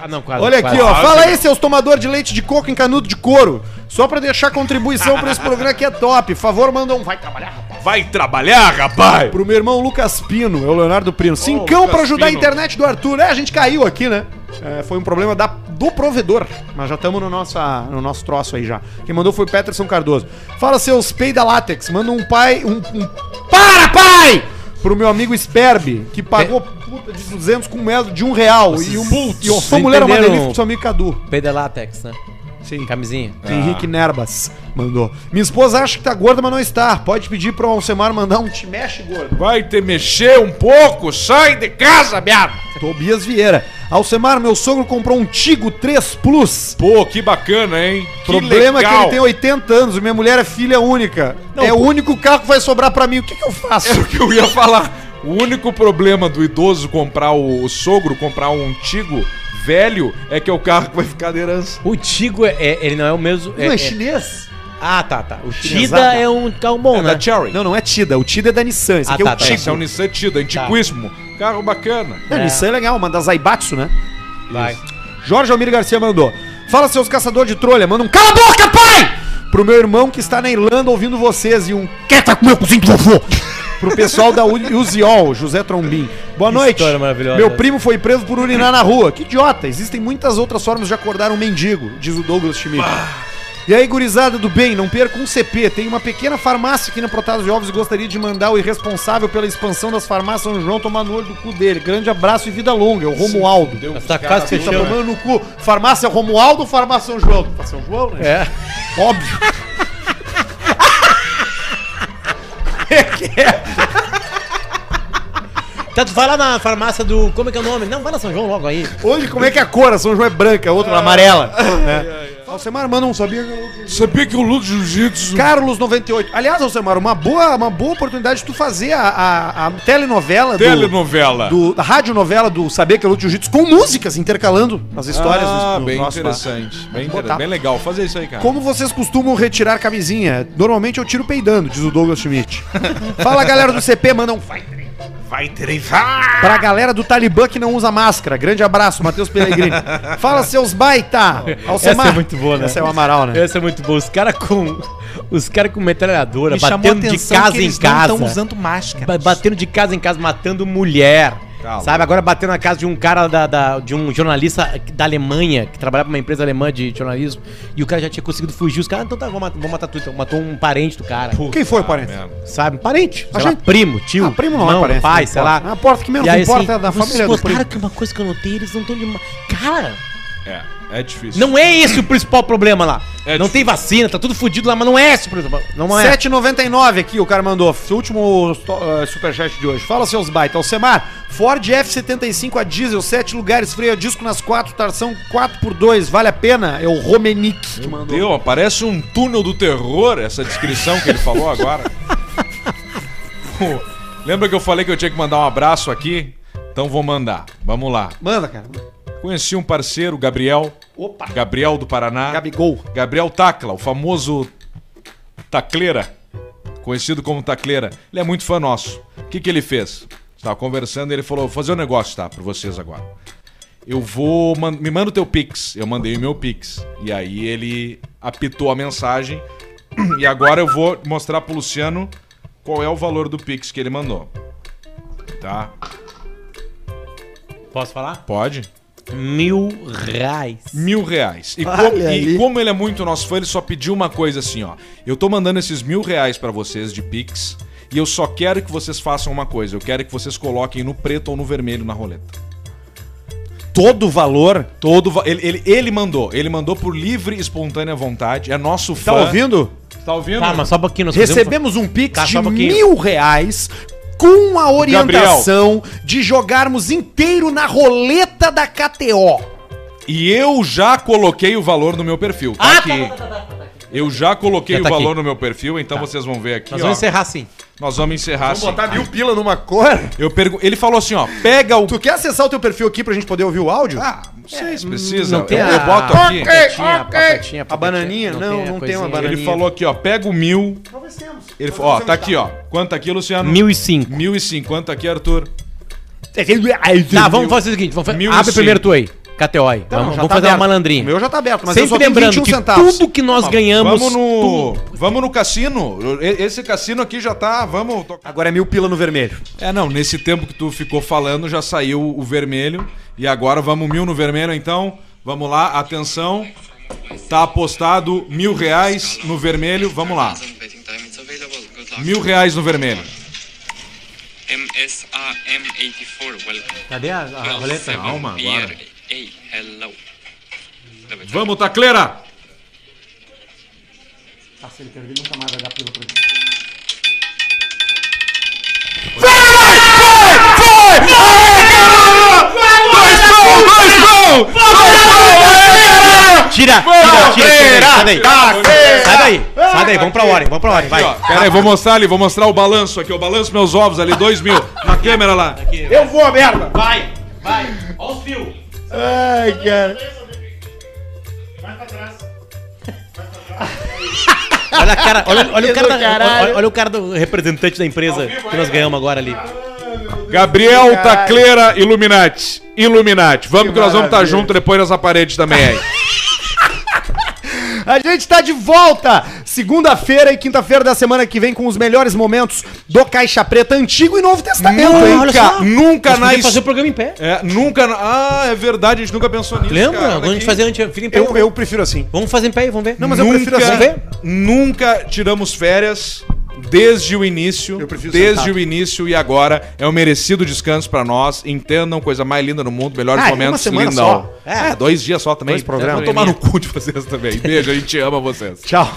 Ah, não, quase. Olha quase. aqui, ó. Fala aí, seus tomadores de leite de coco em canudo de couro. Só pra deixar contribuição pra esse programa que é top. Favor, manda um vai trabalhar, rapaz. Vai trabalhar, rapaz! Pro meu irmão Lucas Pino, é o Leonardo Prino. Cincão Lucas pra ajudar a Pino. internet do Arthur. É, a gente caiu aqui, né? É, foi um problema da, do provedor. Mas já estamos no, nossa, no nosso troço aí já. Quem mandou foi o Peterson Cardoso. Fala, seus peida látex. Manda um pai. Um, um- Para, pai! Pro meu amigo Sperbe, que pagou puta de 200 com medo de um real. E, um, e uma mulher uma entenderam? delícia pro seu amigo Cadu. Peida látex, né? Sim. Camisinha. Henrique Nerbas mandou. Minha esposa acha que tá gorda, mas não está. Pode pedir pro Alcemar mandar um te mexe gordo. Vai te mexer um pouco, sai de casa, viado! Tobias Vieira. Alcemar, meu sogro comprou um Tigo 3 Plus. Pô, que bacana, hein? Problema é que ele tem 80 anos e minha mulher é filha única. é o único carro que vai sobrar pra mim. O que, que eu faço? É o que eu ia falar. O único problema do idoso comprar o, o sogro, comprar um antigo velho, é que é o carro que vai ficar de herança. O Tigo, é, é- ele não é o mesmo... Não é, chinês? Ah, tá, tá. O Tida é um carro bom, É né? da Cherry. Não, não é Tida. O Tida é da Nissan. Esse Ah, aqui tá, é o tá. Tigo. Esse é o Nissan Tida, antiquíssimo. Carro bacana. Não, É. Nissan é legal, uma das Aibatsu, né? Vai. Jorge Almir Garcia mandou. Fala, seus caçadores de trolha. Manda um cala a boca, pai! Pro meu irmão que está na Irlanda ouvindo vocês e um quer tá com meu cozinho do vovô. Pro pessoal da Uziol, José Trombim. Boa Que noite. história maravilhosa Meu essa. primo foi preso por urinar na rua. Que idiota. Existem muitas outras formas de acordar um mendigo, diz o Douglas Schmidt. E aí, gurizada do bem, não perca um CP. Tem uma pequena farmácia aqui na Protásio de Ovos e gostaria de mandar o irresponsável pela expansão das farmácias São João tomar no olho do cu dele. Grande abraço e vida longa, é o Romualdo. Tá quase Você tá fechando. tomando no cu. Farmácia Romualdo ou Farmácia São João? São João, né? É. Óbvio. Tá, tu vai lá na farmácia do. Como é que é o nome? Não, vai na São João logo aí. Hoje, como é que é a cor? A São João é branca, a outra é amarela. Né? Alcemar, manda um sabia que eu- Sabia que eu luto jiu-jitsu? Carlos 98. Aliás, Alcemar, uma boa, uma boa oportunidade de tu fazer a, a, a telenovela do- Telenovela. do, da radionovela do Saber que eu luto jiu-jitsu com músicas, intercalando as histórias ah, do- do bem lá. interessante. Bem, inter- bem legal. Fazer isso aí, cara. Como vocês costumam retirar camisinha? Normalmente eu tiro peidando, diz o Douglas Schmidt. Fala galera do CP, manda um vai. Vai trivar! Pra galera do Talibã que não usa máscara. Grande abraço, Matheus Pellegrini. Fala, seus baita! Alcemar. Essa é muito boa, né? Essa é o Amaral, né? Essa é muito boa. Os caras com. Os caras com metralhadora, Me batendo de casa que em eles não casa. estão usando máscara. Ba- Batendo de casa em casa, matando mulher. Tá sabe? Agora batendo na casa de um cara da, da- de um jornalista da Alemanha, que trabalhava pra uma empresa alemã de jornalismo, e o cara já tinha conseguido fugir. Os caras, então tá, vou matar, vou matar tu. Então, matou um parente do cara. Quem foi, parente? merda. Sabe? Parente. Sei lá, gente- primo, tio. Ah, primo não é irmão, parente, Pai, não sei importa. lá. A porta que menos E aí, importa é da vocês família do primo. gostaram que uma coisa que eu notei, eles não estão de. Cara, É, é difícil. não é esse o principal problema lá. É não tem vacina, tá tudo fudido lá, mas não é esse o principal. Não é. 7,99 aqui o cara mandou. Seu último uh, superchat de hoje. Fala, seus baita. Alcemar, Ford F75 a diesel, 7 lugares, freio a disco nas 4, tração 4x2. Vale a pena? É o Romenick que mandou. Deu, parece um túnel do terror essa descrição que ele falou agora. Pô, Lembra que eu falei que eu tinha que mandar um abraço aqui? Então vou mandar. Vamos lá. Manda, cara. Conheci um parceiro, Gabriel. Opa. Gabriel do Paraná. Gabigol. Gabriel Tacla, o famoso Tacleira, conhecido como Tacleira. Ele é muito fã nosso. O que, que ele fez? Estava conversando e ele falou: vou fazer um negócio, tá? Pra vocês agora. Eu vou. man- Me manda o teu Pix. Eu mandei o meu Pix. E aí ele apitou a mensagem. E agora eu vou mostrar pro Luciano qual é o valor do Pix que ele mandou. Tá? Posso falar? Pode? Mil reais. Mil reais. E, Olha co- e como ele é muito nosso fã, ele só pediu uma coisa assim, ó. Eu tô mandando esses mil reais pra vocês de Pix e eu só quero que vocês façam uma coisa. Eu quero que vocês coloquem no preto ou no vermelho na roleta. Todo o valor. Todo ele, ele, ele mandou. Ele mandou por livre e espontânea vontade. É nosso fã. Tá ouvindo? Tá ouvindo? Tá, mas só um pouquinho. Recebemos um Pix Tá, de um mil reais com a orientação de jogarmos inteiro na roleta da KTO. E eu já coloquei o valor no meu perfil. Tá Ah, aqui. tá, tá, tá, tá, tá. Eu já coloquei Já o tá valor aqui. no meu perfil, então vocês vão ver aqui. Nós ó. vamos encerrar sim. Nós vamos encerrar assim. mil pila numa cor? Eu pergu... Ele falou assim, ó. Pega o. Tu quer acessar o teu perfil aqui pra gente poder ouvir o áudio? Ah, não sei se precisa. Não tem eu, a- eu boto aqui. Papetinha, papetinha, A bananinha? Não, não tem uma bananinha. Ele falou aqui, ó, pega o mil. Talvez temos. Ele falou, ó, tá aqui, ó. Quanto tá aqui, Luciano? Mil e cinco. Mil e cinco. Quanto tá aqui, Arthur? Tá, vamos fazer o seguinte. Vamos fazer... Mil e Abre primeiro tu aí. KTOI. Não, vamos já vamos tá fazer aberto. uma malandrinha. O meu já tá aberto, mas eu Sempre só tenho lembrando 21 que centavos. tudo que nós ganhamos... Vamos no, tu- vamos no cassino. Esse cassino aqui já tá. Vamos. Agora é mil pila no vermelho. É, não, nesse tempo que tu ficou falando já saiu o vermelho. E agora vamos mil no vermelho, então. Vamos lá, atenção. Tá apostado mil reais no vermelho. Vamos lá. Mil reais no vermelho. MSAM84, welcome. Cadê a, a roleta? Calma, agora. Hey, hello. Vamos, Tacleira! Tira, tira, tira, tira, sai daí. Sai daí, sai daí, vamos pra ordem, vamos pra ordem, vai. Pera aí, vou mostrar ali, vou mostrar o balanço aqui. Eu balanço meus ovos ali, dois mil. Na câmera lá. Eu vou merda! Vai, vai, ó os fios. Ai, cara. Olha a cara, olha, olha o cara, da- olha, olha o cara do representante da empresa que nós ganhamos agora ali. Gabriel Tacleira Illuminati. Illuminati. Vamos que, nós vamos estar maravilha. junto depois nessa parede também aí. A gente tá de volta segunda-feira e quinta-feira da semana que vem com os melhores momentos do Caixa Preta Antigo e Novo Testamento, hein? Nunca, nunca na fazer o programa em pé. É, nunca. na- Ah, é verdade, a gente nunca pensou nisso. Lembra? cara, Quando a gente fazia antes, fica em pé. Eu, eu prefiro assim. Vamos fazer em pé aí, vamos ver. Não, mas eu nunca, prefiro assim. Vamos ver? Nunca tiramos férias desde o início. Eu prefiro desde sentado. o início e agora é um merecido descanso pra nós. Entendam, coisa mais linda no mundo, melhores Ah, é uma momentos, semana lindão. só. É, dois dias só também. Dois programas. Vou tomar no cu de vocês também. Beijo, a gente ama vocês. Tchau.